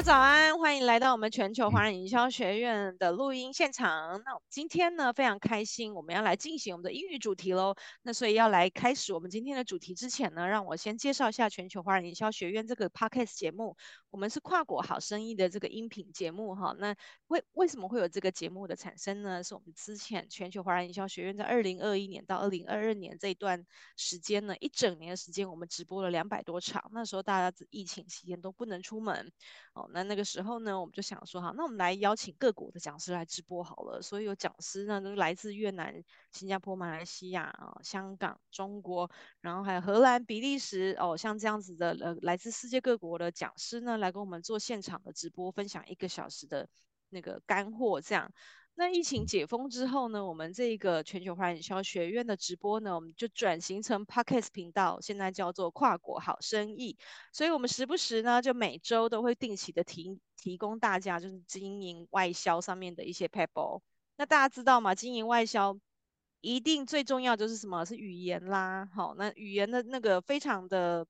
早安，欢迎来到我们全球华人营销学院的录音现场。那我们今天呢，非常开心，我们要来进行我们的英语主题喽。那所以要来开始我们今天的主题之前呢，让我先介绍一下全球华人营销学院这个 Podcast 节目。我们是跨国好生意的这个音频节目哈。那为为什么会有这个节目的产生呢？是我们之前全球华人营销学院在二零二一年到二零二二年这一段时间呢，一整年的时间，我们直播了两百多场。那时候大家疫情期间都不能出门。哦，那那个时候那，我们就想说，好，那我们来邀请各国的讲师来直播好了。所以有讲师呢，都来自越南、新加坡、马来西亚啊、香港、中国，然后还有荷兰、比利时哦，像这样子的呃，来自世界各国的讲师呢，来跟我们做现场的直播，分享一个小时的那个干货，这样。那疫情解封之后呢，我们这个全球华人营销学院的直播呢，我们就转型成 Podcast 频道，现在叫做跨国好生意。所以，我们时不时呢，就每周都会定期的提提供大家，就是经营外销上面的一些 pebble。那大家知道吗？经营外销一定最重要就是什么？是语言啦。好，那语言的那个非常的。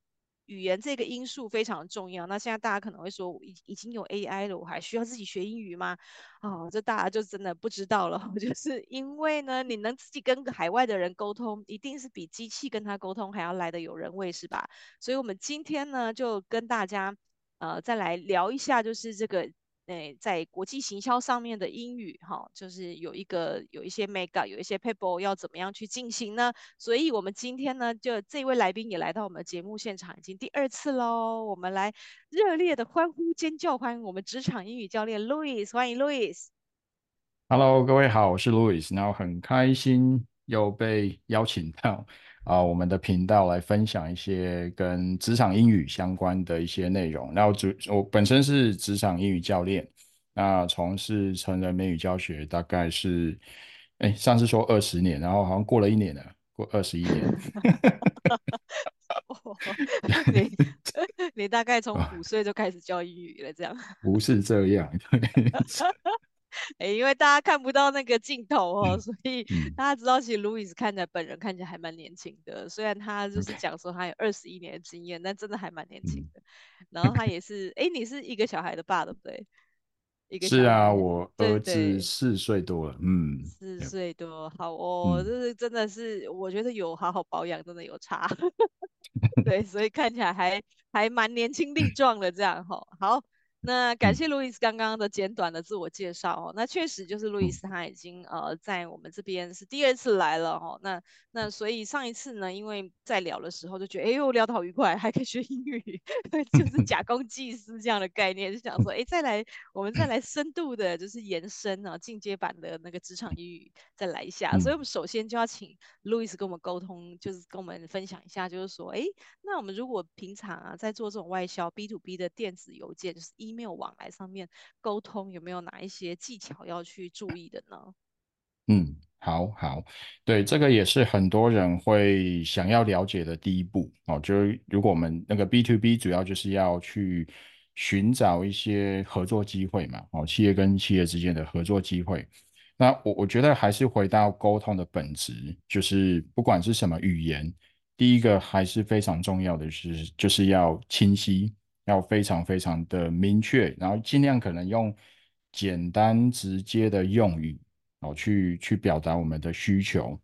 语言这个因素非常重要。那现在大家可能会说，已已经有 AI 了，我还需要自己学英语吗？哦，这大家就真的不知道了。就是因为呢，你能自己跟海外的人沟通，一定是比机器跟他沟通还要来的有人味，是吧？所以，我们今天呢，就跟大家呃再来聊一下，就是这个。诶，在国际行销上面的英语，哈，就是有一个有一些 make up，有一些 people 要怎么样去进行呢？所以，我们今天呢，就这位来宾也来到我们节目现场，已经第二次喽。我们来热烈的欢呼尖叫，欢迎我们职场英语教练 Louis，欢迎 Louis。Hello，各位好，我是 Louis，然后很开心又被邀请到。啊，我们的频道来分享一些跟职场英语相关的一些内容。然后主我本身是职场英语教练，那从事成人美语教学大概是，哎，上次说二十年，然后好像过了一年了，过二十一年。你 你大概从五岁就开始教英语了，这样？不是这样。哎，因为大家看不到那个镜头哦，嗯、所以大家知道，其实 Louis 看起来本人看起来还蛮年轻的。虽然他就是讲说他有二十一年的经验但真的还蛮年轻的。嗯、然后他 也是，哎，你是一个小孩的爸，对不对？一个是啊，我儿子四岁多了，嗯，四岁多，好哦，嗯、就是真的是，我觉得有好好保养，真的有差。对，所以看起来还还蛮年轻力 壮的这样哈，好。那感谢路易斯刚刚的简短的自我介绍哦，那确实就是路易斯他已经呃在我们这边是第二次来了哦，那那所以上一次呢，因为在聊的时候就觉得哎呦聊得好愉快，还可以学英语，就是 假公济私这样的概念，就想说哎再来我们再来深度的就是延伸啊进阶版的那个职场英语再来一下，所以我们首先就要请路易斯跟我们沟通，就是跟我们分享一下，就是说哎那我们如果平常啊在做这种外销 B to B 的电子邮件，就是一。没有往来上面沟通，有没有哪一些技巧要去注意的呢？嗯，好好，对，这个也是很多人会想要了解的第一步哦。就是如果我们那个 B to B 主要就是要去寻找一些合作机会嘛，哦，企业跟企业之间的合作机会。那我我觉得还是回到沟通的本质，就是不管是什么语言，第一个还是非常重要的是，就是要清晰。要非常非常的明确，然后尽量可能用简单直接的用语哦，去去表达我们的需求。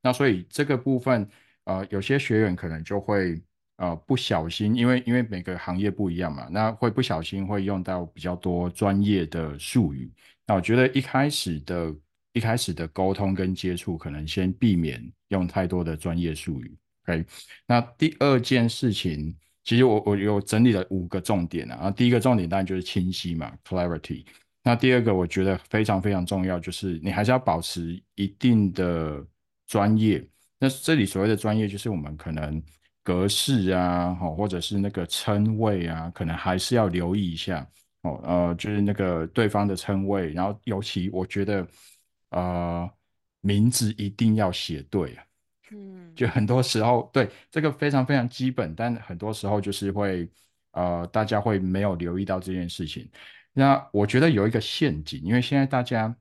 那所以这个部分，呃，有些学员可能就会呃不小心，因为因为每个行业不一样嘛，那会不小心会用到比较多专业的术语。那我觉得一开始的一开始的沟通跟接触，可能先避免用太多的专业术语。OK，那第二件事情。其实我我有整理了五个重点啊，第一个重点当然就是清晰嘛，clarity。那第二个我觉得非常非常重要，就是你还是要保持一定的专业。那这里所谓的专业，就是我们可能格式啊，或者是那个称谓啊，可能还是要留意一下哦。呃，就是那个对方的称谓，然后尤其我觉得，呃，名字一定要写对啊。嗯，就很多时候，对，这个非常非常基本，但很多时候就是会，呃，大家会没有留意到这件事情。那我觉得有一个陷阱，因为现在大家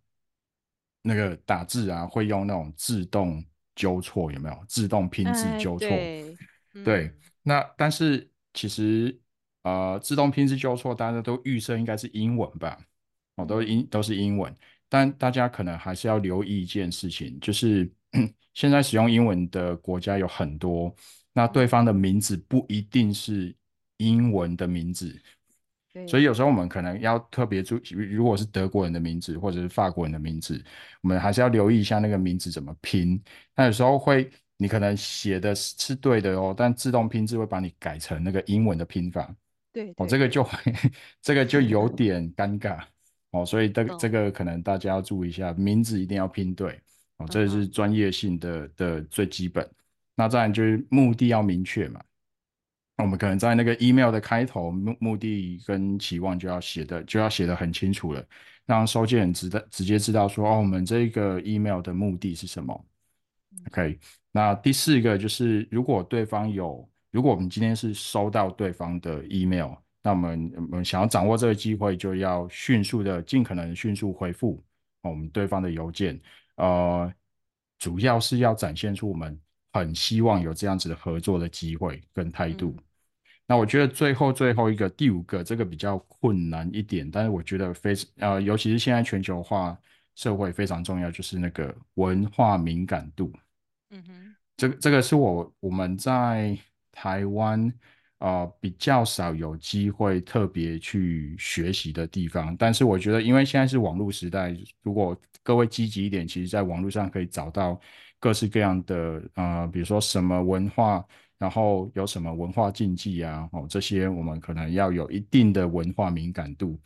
那个打字啊，会用那种自动纠错，有没有？自动拼字纠错？哎、对，嗯、对。那但是其实呃，自动拼字纠错，大家都预设应该是英文吧？哦，都英都是英文，但大家可能还是要留意一件事情，就是 现在使用英文的国家有很多，那对方的名字不一定是英文的名字，所以有时候我们可能要特别注意，如果是德国人的名字或者是法国人的名字，我们还是要留意一下那个名字怎么拼。那有时候会，你可能写的是对的哦，但自动拼字会把你改成那个英文的拼法，对，哦，这个就会，这个就有点尴尬。哦，所以这个这个可能大家要注意一下，名字一定要拼对哦，这是专业性的的最基本。那再来就是目的要明确嘛，我们可能在那个 email 的开头，目目的跟期望就要写的就要写的很清楚了，让收件人知道直接知道说哦，我们这个 email 的目的是什么。OK，那第四个就是如果对方有，如果我们今天是收到对方的 email。那我们我们想要掌握这个机会，就要迅速的、尽可能迅速回复我们对方的邮件。呃，主要是要展现出我们很希望有这样子的合作的机会跟态度。嗯。那我觉得最后最后一个第五个，这个比较困难一点，但是我觉得非常呃，尤其是现在全球化社会非常重要，就是那个文化敏感度。嗯哼，这个这个是我我们在台湾。呃，比较少有机会特别去学习的地方，但是我觉得，因为现在是网络时代，如果各位积极一点，其实在网络上可以找到各式各样的呃，比如说什么文化，然后有什么文化禁忌啊，哦，这些我们可能要有一定的文化敏感度，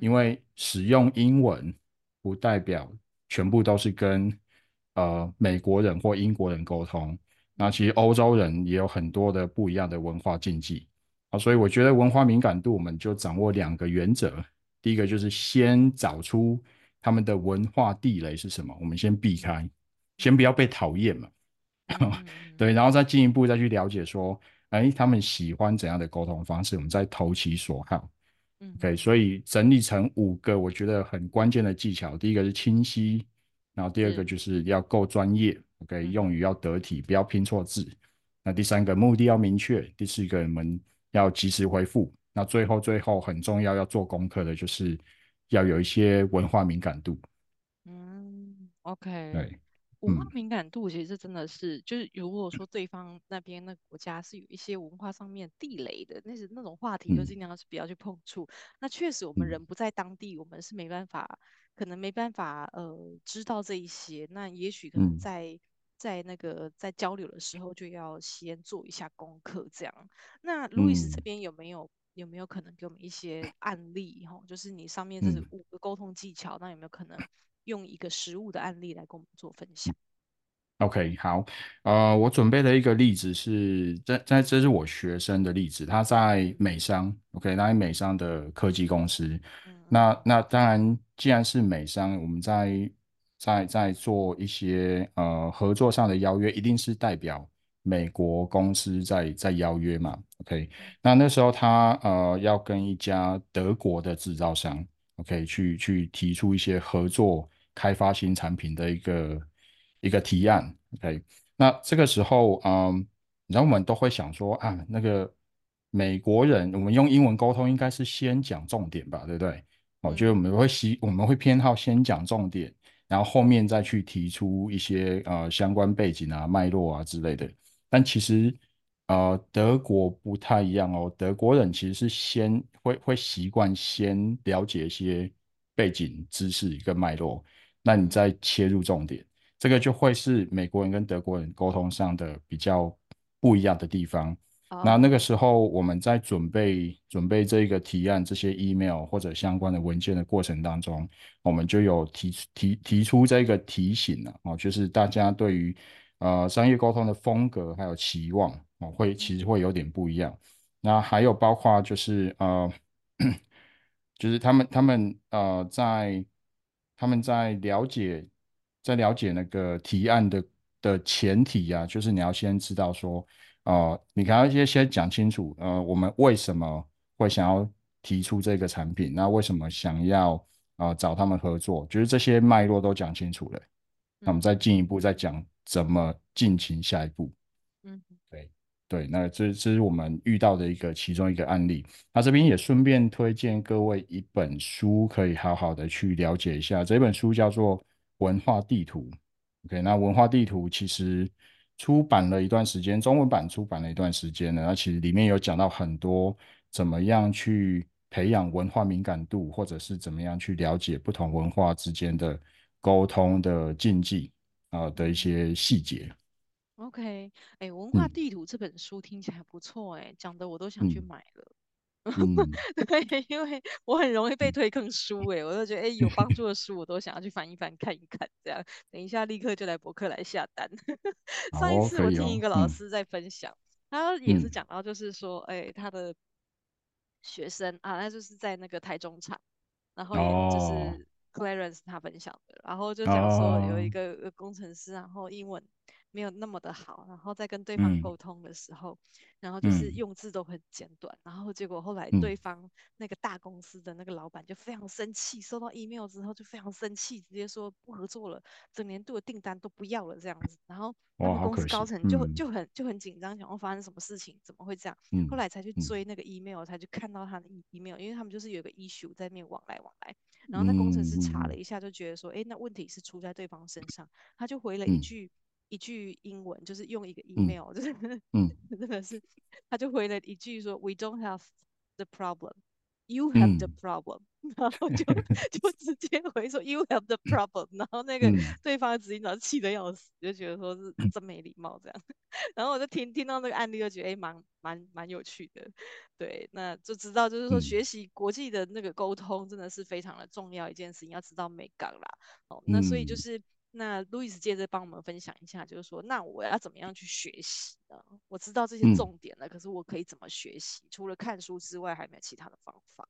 因为使用英文不代表全部都是跟呃美国人或英国人沟通。那其实欧洲人也有很多的不一样的文化禁忌啊，所以我觉得文化敏感度，我们就掌握两个原则。第一个就是先找出他们的文化地雷是什么，我们先避开，先不要被讨厌嘛。对，然后再进一步再去了解说，哎，他们喜欢怎样的沟通方式，我们再投其所好。OK，所以整理成五个我觉得很关键的技巧，第一个是清晰，然后第二个就是要够专业。OK，用语要得体，不要拼错字。那第三个目的要明确，第四个我们要及时回复。那最后最后很重要要做功课的就是要有一些文化敏感度。嗯，OK，对，文化敏感度其实真的是，嗯、就是如果说对方那边那个国家是有一些文化上面地雷的，那是那种话题，就尽量是不要去碰触。嗯、那确实我们人不在当地，我们是没办法，可能没办法呃知道这一些。那也许可能在、嗯在那个在交流的时候，就要先做一下功课，这样。那路易斯这边有没有、嗯、有没有可能给我们一些案例？哈，就是你上面这是五个沟通技巧，那有没有可能用一个实物的案例来跟我们做分享？OK，好，呃，我准备的一个例子是在在这是我学生的例子，他在美商，OK，他在美商的科技公司。嗯、那那当然，既然是美商，我们在在在做一些呃合作上的邀约，一定是代表美国公司在在邀约嘛，OK？那那时候他呃要跟一家德国的制造商，OK？去去提出一些合作开发新产品的一个一个提案，OK？那这个时候，嗯，然后我们都会想说啊，那个美国人，我们用英文沟通应该是先讲重点吧，对不对？我觉得我们会希我们会偏好先讲重点。然后后面再去提出一些呃相关背景啊、脉络啊之类的，但其实呃德国不太一样哦，德国人其实是先会会习惯先了解一些背景知识跟脉络，那你再切入重点，这个就会是美国人跟德国人沟通上的比较不一样的地方。那那个时候我们在准备准备这个提案这些 email 或者相关的文件的过程当中，我们就有提提提出这个提醒了哦，就是大家对于呃商业沟通的风格还有期望哦，会其实会有点不一样。那还有包括就是呃，就是他们他们呃在他们在了解在了解那个提案的的前提呀、啊，就是你要先知道说。哦、呃，你可能先先讲清楚，呃，我们为什么会想要提出这个产品？那为什么想要啊、呃、找他们合作？就是这些脉络都讲清楚了，那我们再进一步再讲怎么进行下一步。嗯，对。对，那这这是我们遇到的一个其中一个案例。那这边也顺便推荐各位一本书，可以好好的去了解一下。这本书叫做《文化地图》。OK，那《文化地图》其实出版了一段时间，中文版出版了一段时间呢。那其实里面有讲到很多怎么样去培养文化敏感度，或者是怎么样去了解不同文化之间的沟通的禁忌啊、呃、的一些细节。OK，哎、欸，文化地图这本书听起来不错，哎、嗯，讲的我都想去买了。嗯、对，因为我很容易被推坑书，哎，我就觉得，哎、欸，有帮助的书我都想要去翻一翻看一看，这样，等一下立刻就来博客来下单。上一次我听一个老师在分享，他也是讲到，就是说，哎、欸，他的学生啊，那就是在那个台中场，然后也就是。哦。Clarence 他分享的，然后就讲说有一个工程师，然后英文没有那么的好，然后在跟对方沟通的时候，嗯、然后就是用字都很简短，嗯、然后结果后来对方那个大公司的那个老板就非常生气，收到 email 之后就非常生气，直接说不合作了，整年度的订单都不要了这样子，然后他们公司高层就就很就很紧张，想要发生什么事情，怎么会这样？嗯、后来才去追那个 email，才去看到他的 email，因为他们就是有个 issue 在那边往来往来。然后那工程师查了一下，就觉得说，哎、嗯，那问题是出在对方身上，他就回了一句、嗯、一句英文，就是用一个 email，、嗯、就是嗯，真的是，他就回了一句说，We don't have the problem, you have the problem，、嗯、然后就 就直接回说，You have the problem，然后那个对方的执行长气得要死，就觉得说是真没礼貌这样。然后我就听听到那个案例，就觉得哎，蛮蛮蛮有趣的。对，那就知道，就是说学习国际的那个沟通，真的是非常的重要一件事情，要知道美感啦。哦，那所以就是，那路易斯接着帮我们分享一下，就是说，那我要怎么样去学习呢？我知道这些重点了，可是我可以怎么学习？除了看书之外，还有没有其他的方法？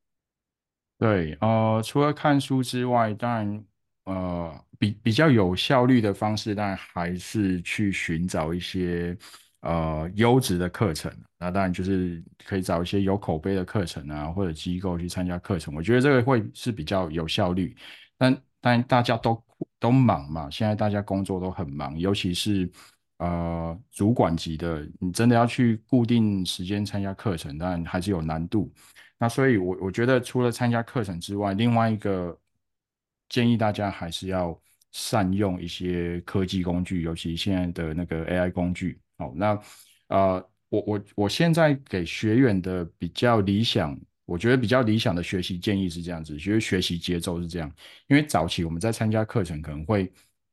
对，呃，除了看书之外，当然，呃，比比较有效率的方式，当然还是去寻找一些。呃，优质的课程，那当然就是可以找一些有口碑的课程啊，或者机构去参加课程。我觉得这个会是比较有效率。但但大家都都忙嘛，现在大家工作都很忙，尤其是呃主管级的，你真的要去固定时间参加课程，当然还是有难度。那所以我，我我觉得除了参加课程之外，另外一个建议大家还是要善用一些科技工具，尤其现在的那个 AI 工具。好，那呃，我我我现在给学员的比较理想，我觉得比较理想的学习建议是这样子，就是学习节奏是这样，因为早期我们在参加课程可能会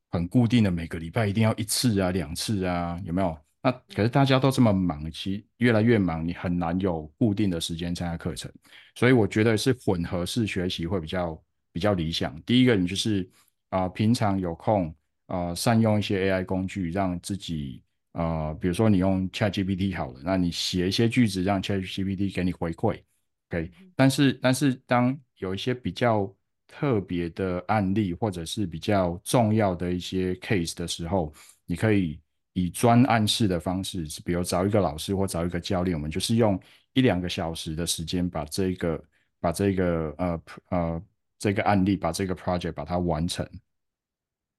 很固定的每个礼拜一定要一次啊、两次啊，有没有？那可是大家都这么忙，其实越来越忙，你很难有固定的时间参加课程，所以我觉得是混合式学习会比较比较理想。第一个，你就是啊、平常有空啊、善用一些 AI 工具，让自己。呃，比如说你用 ChatGPT 好了，那你写一些句子让 ChatGPT 给你回馈，OK？但是但是当有一些比较特别的案例或者是比较重要的一些 case 的时候，你可以以专案式的方式，比如找一个老师或找一个教练，我们就是用一两个小时的时间把这个把这个呃呃这个案例把这个 project 把它完成。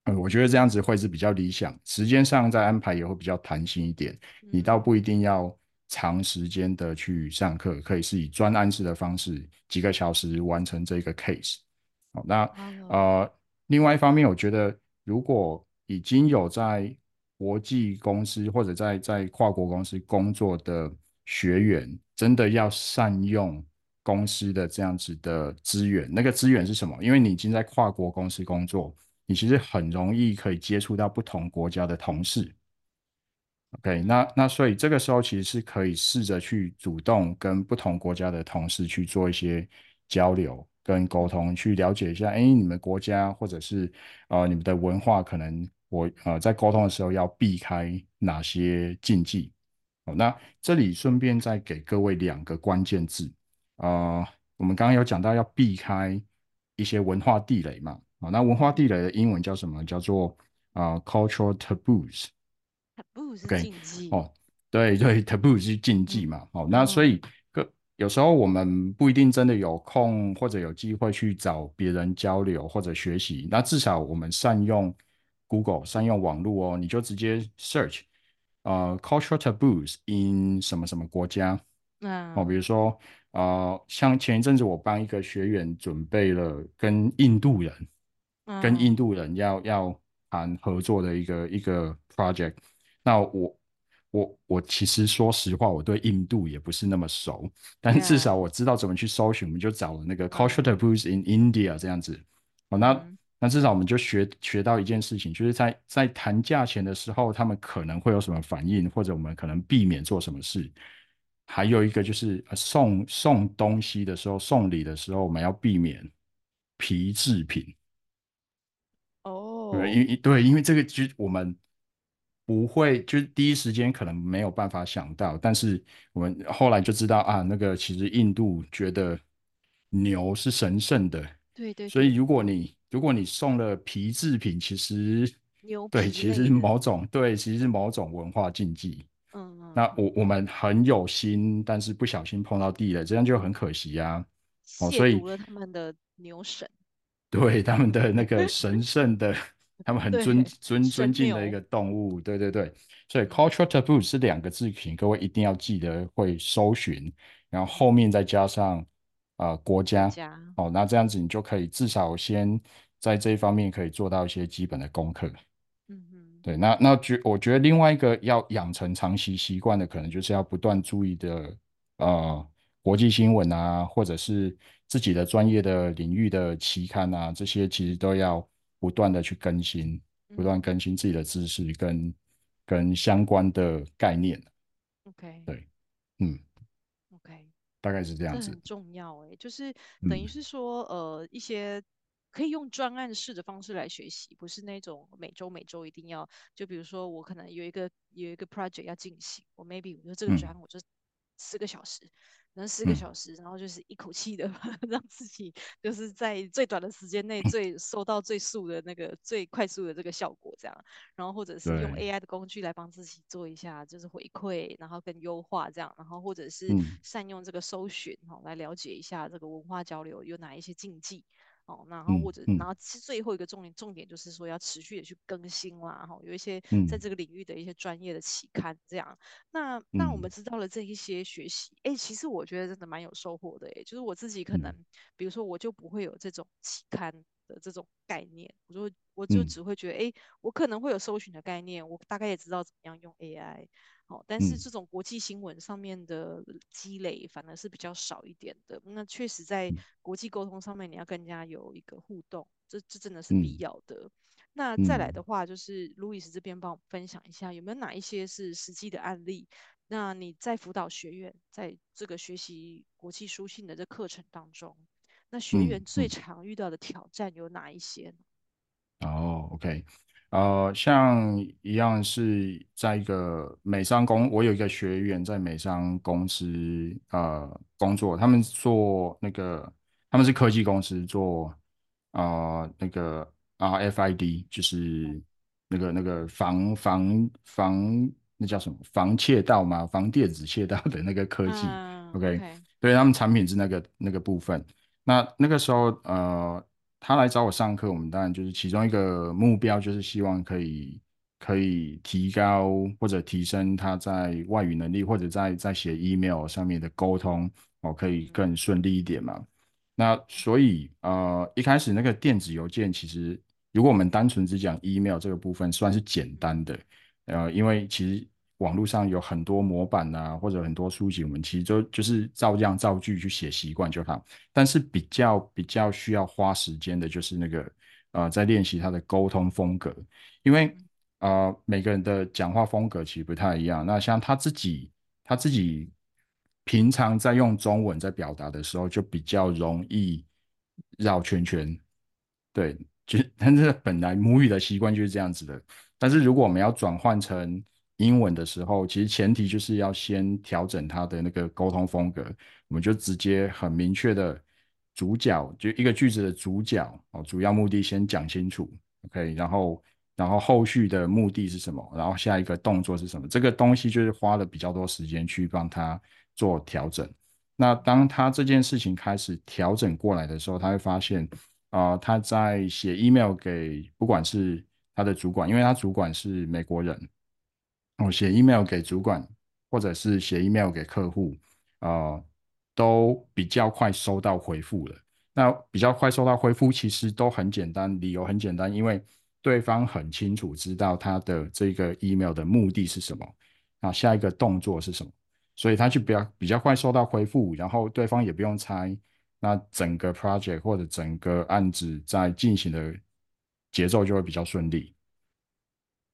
嗯，我觉得这样子会是比较理想，时间上再安排也会比较弹性一点。你倒不一定要长时间的去上课，可以是以专案式的方式，几个小时完成这个 case。好，那呃，另外一方面，我觉得如果已经有在国际公司或者在在跨国公司工作的学员，真的要善用公司的这样子的资源。那个资源是什么？因为你已经在跨国公司工作。你其实很容易可以接触到不同国家的同事，OK，那那所以这个时候其实是可以试着去主动跟不同国家的同事去做一些交流跟沟通，去了解一下，哎，你们国家或者是呃你们的文化，可能我呃在沟通的时候要避开哪些禁忌。好，那这里顺便再给各位两个关键字，呃，我们刚刚有讲到要避开一些文化地雷嘛。啊，那文化地雷的英文叫什么？叫做啊、cultural taboos。Taboo 是禁忌。哦，对对，taboo 是禁忌嘛。嗯、哦，那所以个有时候我们不一定真的有空或者有机会去找别人交流或者学习，那至少我们善用 Google，善用网络哦，你就直接 search 啊、呃 cultural taboos in 什么什么国家。嗯，哦，比如说呃，像前一阵子我帮一个学员准备了跟印度人，嗯、跟印度人要要谈合作的一个一个 project。那我我我其实说实话，我对印度也不是那么熟，但是至少我知道怎么去搜寻。我们就找了那个 cultural taboos in India 这样子。哦，那、嗯、那至少我们就学学到一件事情，就是在在谈价钱的时候，他们可能会有什么反应，或者我们可能避免做什么事。还有一个就是送送东西的时候，送礼的时候，我们要避免皮制品。哦，对，因为对，因为这个就我们不会，就是第一时间可能没有办法想到，但是我们后来就知道啊，那个其实印度觉得牛是神圣的，对，对对，所以如果你如果你送了皮制品，其实牛对，其实是某种对，其实是某种文化禁忌。嗯，那我我们很有心，但是不小心碰到地雷，这样就很可惜呀、啊。哦，所以了他们的牛神，对他们的那个神圣的，他们很尊尊尊敬的一个动物，对对对。所以 cultural taboo 是两个字，形各位一定要记得会搜寻，然后后面再加上啊、呃、国家，哦，那这样子你就可以至少先在这一方面可以做到一些基本的功课。对，那那觉我觉得另外一个要养成长期习惯的，可能就是要不断注意的，呃，国际新闻啊，或者是自己的专业的领域的期刊啊，这些其实都要不断的去更新，不断更新自己的知识跟跟相关的概念。OK，对，嗯，OK，大概是这样子。这很重要哎，就是等于是说，嗯、呃，一些。可以用专案式的方式来学习，不是那种每周每周一定要。就比如说，我可能有一个有一个 project 要进行，我 maybe 我觉得这个专案我就四个小时，能、嗯、四个小时，然后就是一口气的 让自己就是在最短的时间内最收到最速的那个最快速的这个效果，这样。然后或者是用 AI 的工具来帮自己做一下就是回馈，然后跟优化这样。然后或者是善用这个搜寻哈来了解一下这个文化交流有哪一些禁忌。哦，然后或者，嗯嗯、然后其实最后一个重点重点就是说要持续的去更新啦，哈，有一些在这个领域的一些专业的期刊这样。嗯、那那我们知道了这一些学习，哎、嗯，其实我觉得真的蛮有收获的，哎，就是我自己可能，嗯、比如说我就不会有这种期刊的这种概念，我就我就只会觉得，哎、嗯，我可能会有搜寻的概念，我大概也知道怎么样用 AI。好，但是这种国际新闻上面的积累反而是比较少一点的。那确实在国际沟通上面，你要更加有一个互动，这这真的是必要的。嗯、那再来的话，就是路易斯这边帮我分享一下，有没有哪一些是实际的案例？那你在辅导学院在这个学习国际书信的这课程当中，那学员最常遇到的挑战有哪一些呢？哦，OK。呃，像一样是在一个美商公，我有一个学员在美商公司呃工作，他们做那个他们是科技公司做呃那个 RFID，就是那个那个防防防那叫什么防窃盗嘛？防电子窃盗的那个科技。Uh, OK，, okay. 对，他们产品是那个那个部分。那那个时候呃。他来找我上课，我们当然就是其中一个目标，就是希望可以可以提高或者提升他在外语能力，或者在在写 email 上面的沟通哦，可以更顺利一点嘛。那所以呃，一开始那个电子邮件，其实如果我们单纯只讲 email 这个部分，算是简单的，呃，因为其实。网络上有很多模板啊，或者很多书籍，我们其实就就是照样造句去写习惯就好。但是比较比较需要花时间的，就是那个呃，在练习他的沟通风格，因为呃每个人的讲话风格其实不太一样。那像他自己，他自己平常在用中文在表达的时候，就比较容易绕圈圈。对，就但是本来母语的习惯就是这样子的。但是如果我们要转换成英文的时候，其实前提就是要先调整他的那个沟通风格。我们就直接很明确的主角，就一个句子的主角哦，主要目的先讲清楚，OK，然后然后后续的目的是什么，然后下一个动作是什么，这个东西就是花了比较多时间去帮他做调整。那当他这件事情开始调整过来的时候，他会发现啊、他在写 email 给不管是他的主管，因为他主管是美国人。哦，写 email 给主管，或者是写 email 给客户，呃，都比较快收到回复了。那比较快收到回复，其实都很简单，理由很简单，因为对方很清楚知道他的这个 email 的目的是什么，那下一个动作是什么，所以他就比较比较快收到回复，然后对方也不用猜，那整个 project 或者整个案子在进行的节奏就会比较顺利。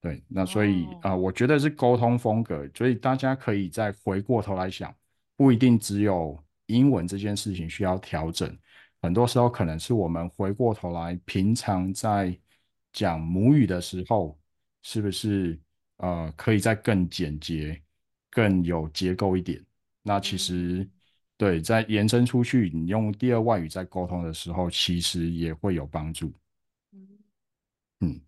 对，那所以啊、oh. 呃，我觉得是沟通风格，所以大家可以再回过头来想，不一定只有英文这件事情需要调整，很多时候可能是我们回过头来，平常在讲母语的时候，是不是呃可以再更简洁、更有结构一点？那其实、mm. 对，在延伸出去，你用第二外语在沟通的时候，其实也会有帮助。Mm. 嗯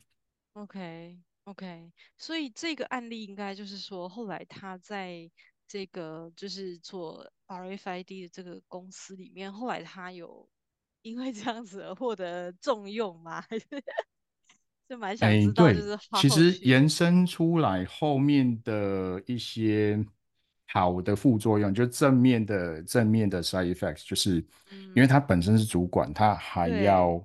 ，OK。OK，所以这个案例应该就是说，后来他在这个就是做 RFID 的这个公司里面，后来他有 因为这样子而获得重用吗？还 是就蛮想知道，就是好其实延伸出来后面的一些好的副作用，就正面的正面的 side effects，就是因为他本身是主管，他还要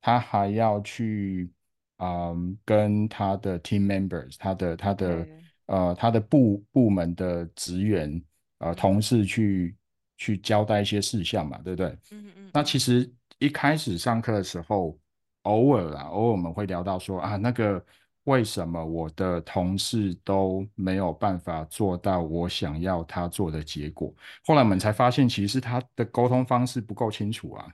他还要去。嗯，跟他的 team members，他的他的呃他的部部门的职员呃同事去去交代一些事项嘛，对不对？嗯嗯嗯。那其实一开始上课的时候，偶尔啦，偶尔我们会聊到说啊，那个为什么我的同事都没有办法做到我想要他做的结果？后来我们才发现，其实是他的沟通方式不够清楚啊。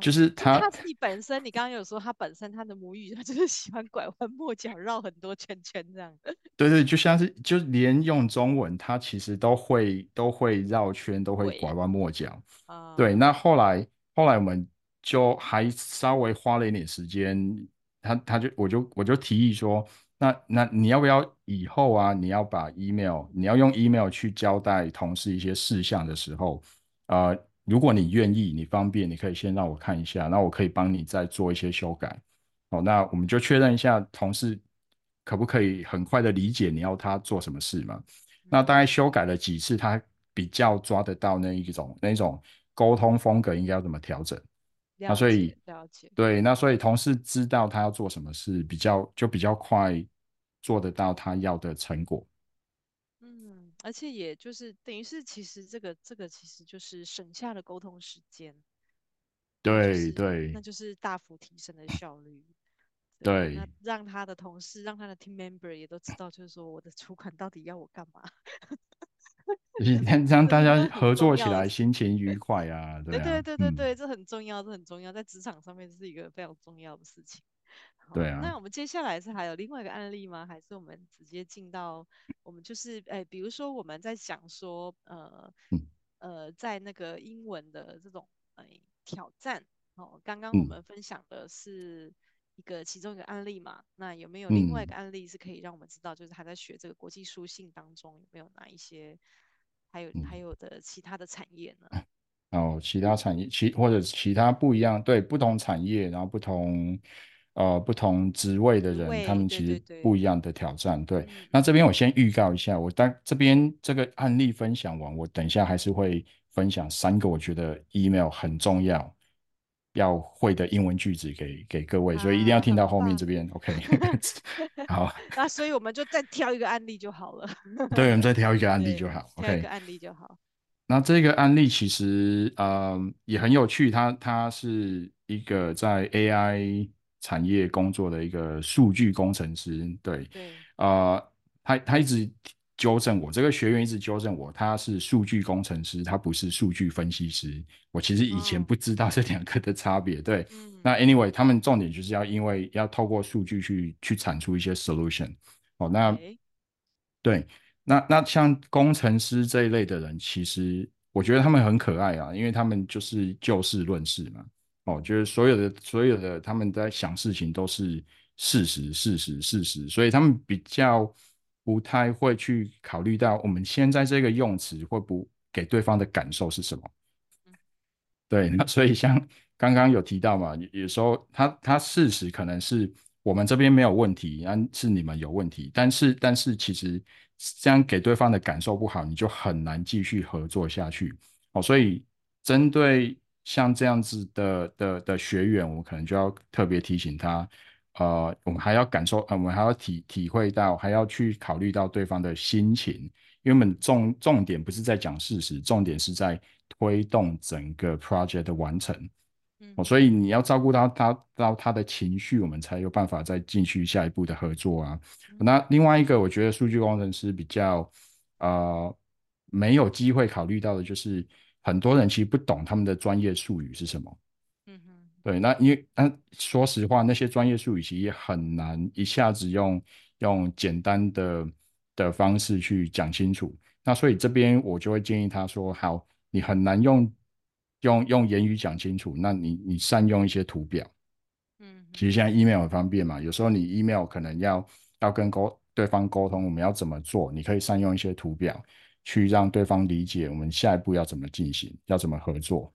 就是他，他自己本身，你刚刚有说他本身他的母语，他就是 喜欢拐弯抹角，绕很多圈圈这样。对对，就像是就连用中文，他其实都会都会绕圈，都会拐弯抹角。啊，对。那后来后来我们就还稍微花了一点时间，他他就我就我就提议说，那那你要不要以后啊，你要把 email，你要用 email 去交代同事一些事项的时候，呃。如果你愿意，你方便，你可以先让我看一下，那我可以帮你再做一些修改。好，那我们就确认一下，同事可不可以很快的理解你要他做什么事嘛？那大概修改了几次，他比较抓得到那一种那一种沟通风格应该要怎么调整。那所以了解。对，那所以同事知道他要做什么事，比较就比较快做得到他要的成果。而且也就是等于是，其实这个这个其实就是省下了沟通时间，对、就是、对，那就是大幅提升的效率。对，那让他的同事，让他的 team member 也都知道，就是说我的主管到底要我干嘛。让大家合作起来心情愉快啊！对啊对对对对，嗯、这很重要，这很重要，在职场上面是一个非常重要的事情。对啊，那我们接下来是还有另外一个案例吗？还是我们直接进到我们就是哎，比如说我们在讲说呃、嗯、呃，在那个英文的这种哎挑战哦，刚刚我们分享的是一个其中一个案例嘛，嗯、那有没有另外一个案例是可以让我们知道，就是他在学这个国际书信当中有没有哪一些还有、嗯、还有的其他的产业呢？哦，其他产业其或者其他不一样，对，不同产业，然后不同。呃，不同职位的人，他们其实不一样的挑战。对，对，对，对，那这边我先预告一下，我当这边这个案例分享完，我等一下还是会分享三个我觉得 email 很重要要会的英文句子给给各位，啊、所以一定要听到后面这边。OK，好。那所以我们就再挑一个案例就好了。对，我们再挑一个案例就好。OK，一个案例就好。那这个案例其实呃也很有趣，它它是一个在 AI。产业工作的一个数据工程师，对，啊，呃，他他一直纠正我，这个学员一直纠正我，他是数据工程师，他不是数据分析师。我其实以前不知道这两个的差别，哦、对。嗯、那 anyway，他们重点就是要因为要透过数据去去产出一些 solution。哦，那.对，那那像工程师这一类的人，其实我觉得他们很可爱啊，因为他们就是就事论事嘛。哦，就是所有的所有的他们在想事情都是事实，事实，事实，所以他们比较不太会去考虑到我们现在这个用词会不给对方的感受是什么。对，那所以像刚刚有提到嘛，有时候他他事实可能是我们这边没有问题，但是你们有问题。但是但是其实这样给对方的感受不好，你就很难继续合作下去。哦，所以针对像这样子的的的学员，我们可能就要特别提醒他，呃，我们还要感受，呃，我们还要体体会到，还要去考虑到对方的心情。因为我们重重点不是在讲事实，重点是在推动整个 project 的完成。嗯，哦，所以你要照顾到他到他的情绪，我们才有办法再继续下一步的合作啊。嗯，那另外一个，我觉得数据工程师比较呃没有机会考虑到的，就是很多人其实不懂他们的专业术语是什么。嗯哼，对，那因为那，说实话，那些专业术语其实也很难一下子用用简单的。的方式去讲清楚，那所以这边我就会建议他说：好，你很难用用用言语讲清楚，那你你善用一些图表。嗯，其实现在 email 很方便嘛，有时候你 email 可能要要跟沟对方沟通，我们要怎么做？你可以善用一些图表，去让对方理解我们下一步要怎么进行，要怎么合作。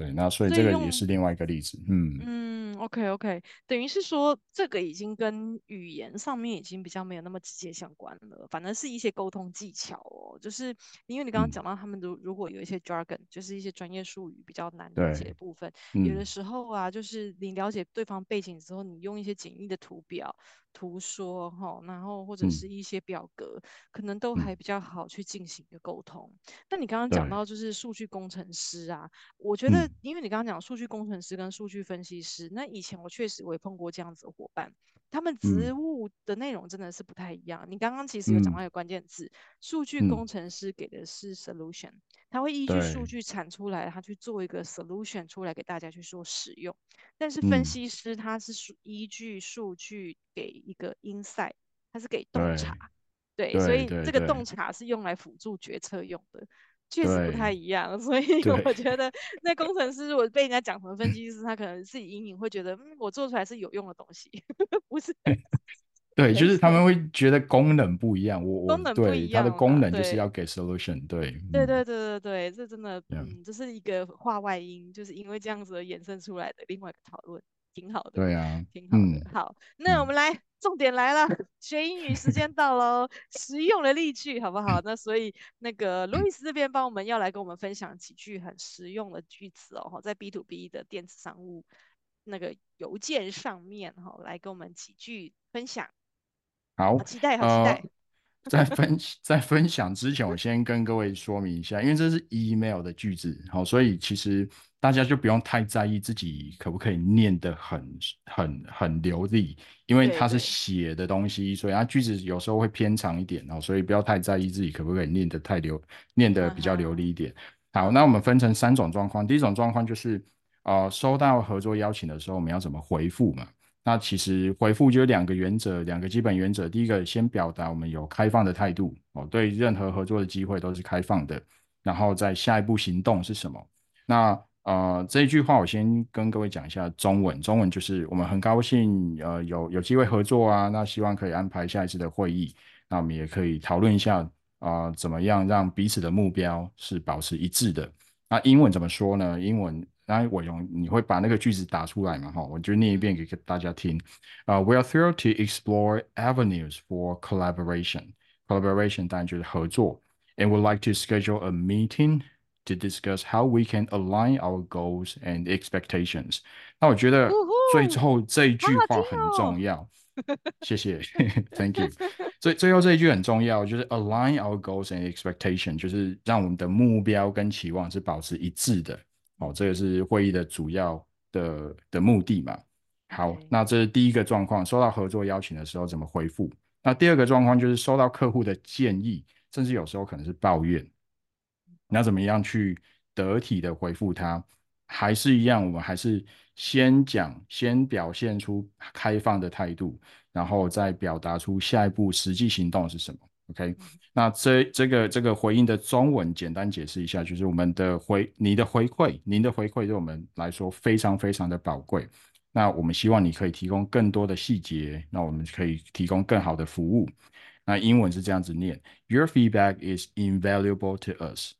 嗯，对，那所以这个也是另外一个例子。嗯嗯。OK OK，等于是说这个已经跟语言上面已经比较没有那么直接相关了，反正是一些沟通技巧哦。就是因为你刚刚讲到他们如如果有一些 jargon，就是一些专业术语比较难理解的部分，有的时候啊，就是你了解对方背景之后，你用一些简易的图表。图说哈，然后或者是一些表格，嗯、可能都还比较好去进行一个沟通。那、嗯、你刚刚讲到就是数据工程师啊，我觉得因为你刚刚讲数据工程师跟数据分析师，那以前我确实我也碰过这样子的伙伴。他们职务的内容真的是不太一样。嗯、你刚刚其实有讲到一个关键字，数、嗯、据工程师给的是 solution，他、嗯、会依据数据产出来，他去做一个 solution 出来给大家去做使用。但是分析师他是依据数据给一个 insight，他是给洞察，对，对，所以这个洞察是用来辅助决策用的。确实不太一样，所以我觉得那工程师如果被人家讲成分析师，他可能自己隐隐会觉得，嗯，我做出来是有用的东西，不是？对，就是他们会觉得功能不一样。我我对它的功能就是要给 solution，对，对对对对对，这真的，嗯，这是一个话外音，就是因为这样子而衍生出来的另外一个讨论。挺好的，对啊，挺好的。嗯、好，那我们来，重点来了，嗯、学英语时间到喽，实用的例句好不好？那所以那个路易斯这边帮我们要来跟我们分享几句很实用的句子哦，在 B to B 的电子商务那个邮件上面哈，来跟我们几句分享。好，好期待，好期待。呃在分在分享之前，我先跟各位说明一下，因为这是 email 的句子，好，所以其实大家就不用太在意自己可不可以念得很很很流利，因为它是写的东西，所以它句子有时候会偏长一点哦，所以不要太在意自己可不可以念得太流，念得比较流利一点。好，那我们分成三种状况，第一种状况就是呃收到合作邀请的时候，我们要怎么回复嘛？那其实回复就有两个原则，两个基本原则。第一个，先表达我们有开放的态度哦，对任何合作的机会都是开放的。然后在下一步行动是什么？那呃这一句话我先跟各位讲一下中文。中文就是我们很高兴呃有有机会合作啊，那希望可以安排下一次的会议。那我们也可以讨论一下啊、呃，怎么样让彼此的目标是保持一致的。那英文怎么说呢？英文。那我用你会把那个句子打出来嘛？哈，我就念一遍给大家听。啊、，We are thrilled to explore avenues for collaboration. Collaboration 当然就是合作。And would like to schedule a meeting to discuss how we can align our goals and expectations. 那我觉得最后这一句话很重要。谢谢，Thank you。最最后这一句很重要，就是 align our goals and expectations，就是让我们的目标跟期望是保持一致的。哦，这个是会议的主要的的目的嘛。好那这是第一个状况，收到合作邀请的时候怎么回复？那第二个状况就是收到客户的建议，甚至有时候可能是抱怨，你要怎么样去得体的回复他？还是一样，我们还是先讲，先表现出开放的态度，然后再表达出下一步实际行动是什么。OK，那这这个这个回应的中文简单解释一下，就是我们的回你的回馈，您的回馈对我们来说非常非常的宝贵。那我们希望你可以提供更多的细节，那我们可以提供更好的服务。那英文是这样子念：Your feedback is invaluable to us.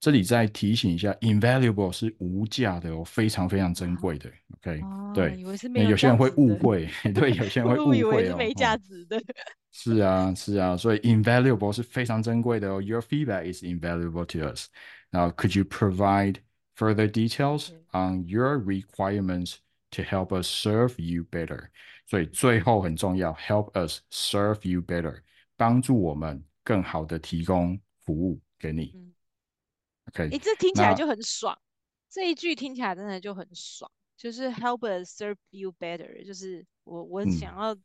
这里再提醒一下，invaluable 是无价的哦，非常非常珍贵的。OK，哦，对，以为是没有，有些人会误会，对，有些人会误会哦。我以为是没价值的。是啊，是啊，所以 invaluable 是非常珍贵的哦。Your feedback is invaluable to us. Now, could you provide further details on your requirements to help us serve you better？所以最后很重要，help us serve you better，帮助我们更好的提供服务给你。 哎，这听起来就很爽。这一句听起来真的就很爽，就是 help us serve you better，就是我我想要、嗯、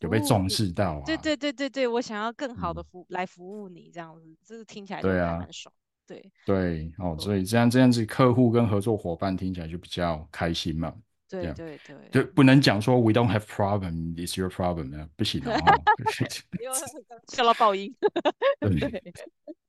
有被重视到啊。对对对对对，我想要更好的服、嗯、来服务你这样子，这个听起来就还蛮爽。对、啊、对，对哦，所以这样这样子，客户跟合作伙伴听起来就比较开心嘛。对对对，就不能讲说 we don't have problem，it's your problem，不行的哦。笑到爆音。对。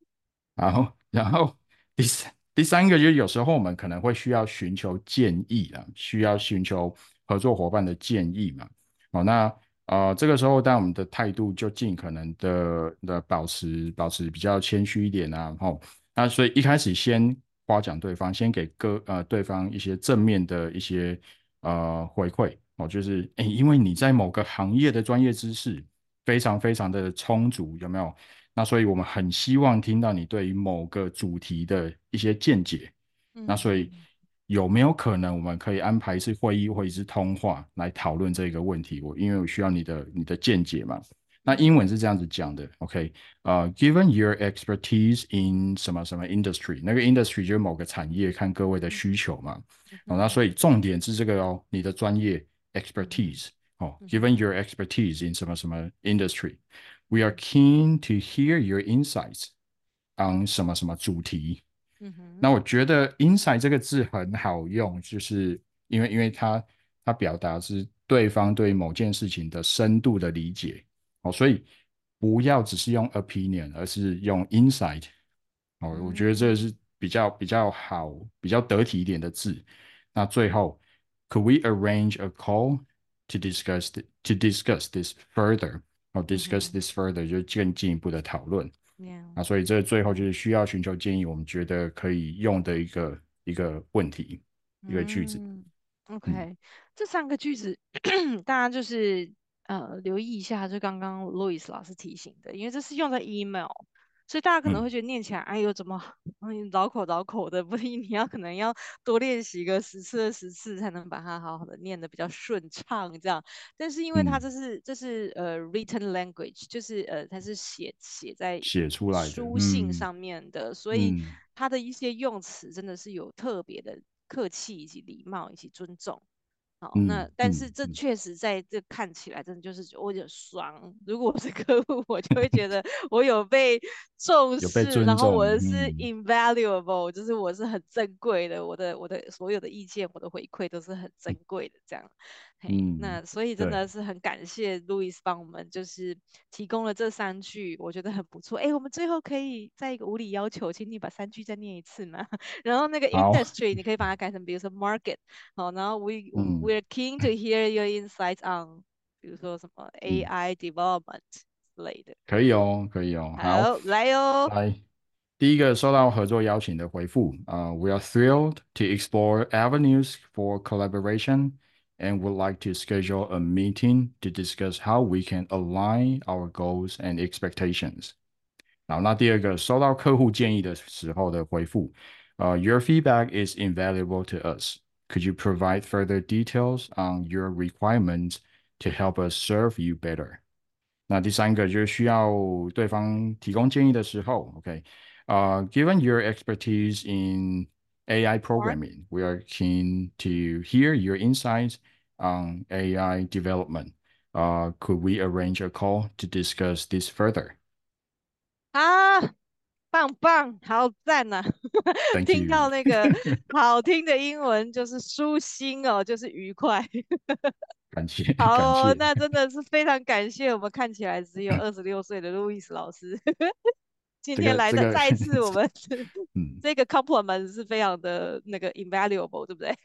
然后，然后第三第三个就是有时候我们可能会需要寻求建议啊，需要寻求合作伙伴的建议嘛。好，那呃这个时候，当我们的态度就尽可能的的保持保持比较谦虚一点啊。好，那所以一开始先夸奖对方，先给各呃对方一些正面的一些呃回馈哦，就是诶，因为你在某个行业的专业知识非常非常的充足，有没有？那所以，我们很希望听到你对于某个主题的一些见解。嗯、那所以，有没有可能我们可以安排一次会议或一次通话来讨论这个问题？我因为我需要你的你的见解嘛。那英文是这样子讲的，OK？呃、uh，Given your expertise in 什么什么 industry，那个 industry 就是某个产业，看各位的需求嘛。嗯哦、那所以重点是这个哦，你的专业 expertise。哦，Given your expertise in 什么什么 industry。We are keen to hear your insights on 什么什么主题。嗯哼，那我觉得 insight 这个字很好用，就是因为因为它它表达是对方对某件事情的深度的理解哦，所以不要只是用 opinion，而是用 insight 哦，我觉得这是比较比较好、比较得体一点的字。那最后，Could we arrange a call to discuss to discuss this further？ 好，discuss this further，就是更进一步的讨论。啊，所以这最后就是需要寻求建议，我们觉得可以用的一个一个问题，一个句子。嗯、OK，、嗯、这三个句子 大家就是呃留意一下，就刚刚 Louis 老师提醒的，因为这是用在 email。所以大家可能会觉得念起来，嗯、哎呦，怎么嗯绕口绕口的？不是，你要可能要多练习个十次二十次，才能把它好好的念得比较顺畅。这样，但是因为它这是、嗯、这是呃 written language，就是呃它是写写在写出来书信上面的，所以它的一些用词真的是有特别的客气以及礼貌以及尊重。好，那、嗯、但是这确实在这看起来真的就是我有点爽。如果我是客户，我就会觉得 我有被重视，重然后我是 invaluable，、嗯、就是我是很珍贵的，我的我的所有的意见，我的回馈都是很珍贵的这样。嗯，那所以真的是很感谢 Louis 帮我们就是提供了这三句，我觉得很不错。哎，我们最后可以在一个无理要求，请你把三句再念一次吗？然后那个 industry 你可以把它改成比如说 market，好，然后 we、嗯、we're keen to hear your insights on，比如说什么 AI development 之类的。可以哦，可以哦。好，好来哦。来，第一个收到合作邀请的回复啊、uh,，We are thrilled to explore avenues for collaboration. And would like to schedule a meeting to discuss how we can align our goals and expectations. 好，那第二个收到客户建议的时候的回复，呃、uh,，Your feedback is invaluable to us. Could you provide further details on your requirements to help us serve you better? 那第三个就是需要对方提供建议的时候，OK，呃、uh,，Given your expertise in AI programming, we are keen to hear your insights on AI development. Uh, could we arrange a call to discuss this further? 啊，棒棒，好赞呐、啊！听到那个好听的英文就是舒心哦，就是愉快。感谢，好、哦，那真的是非常感谢我们看起来只有二十六岁的路易斯老师。今天来的、这个、再一次，我们、嗯、这个 compliment 是非常的那个 invaluable，对不对？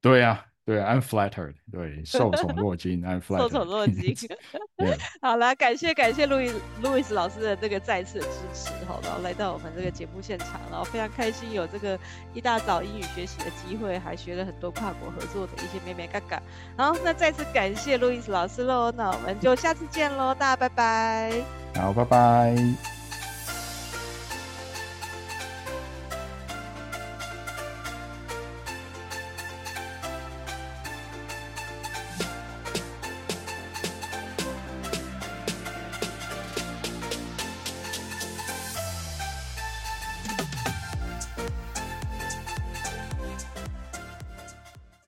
对呀、啊，对，I'm flattered，对，受宠若惊，I'm flattered，受宠若惊。好了，感谢感谢路易路易斯老师的这个再次的支持，好，然后来到我们这个节目现场，然后非常开心有这个一大早英语学习的机会，还学了很多跨国合作的一些眉眉角角。好，那再次感谢路易斯老师喽，那我们就下次见喽，大家拜拜。好，拜拜。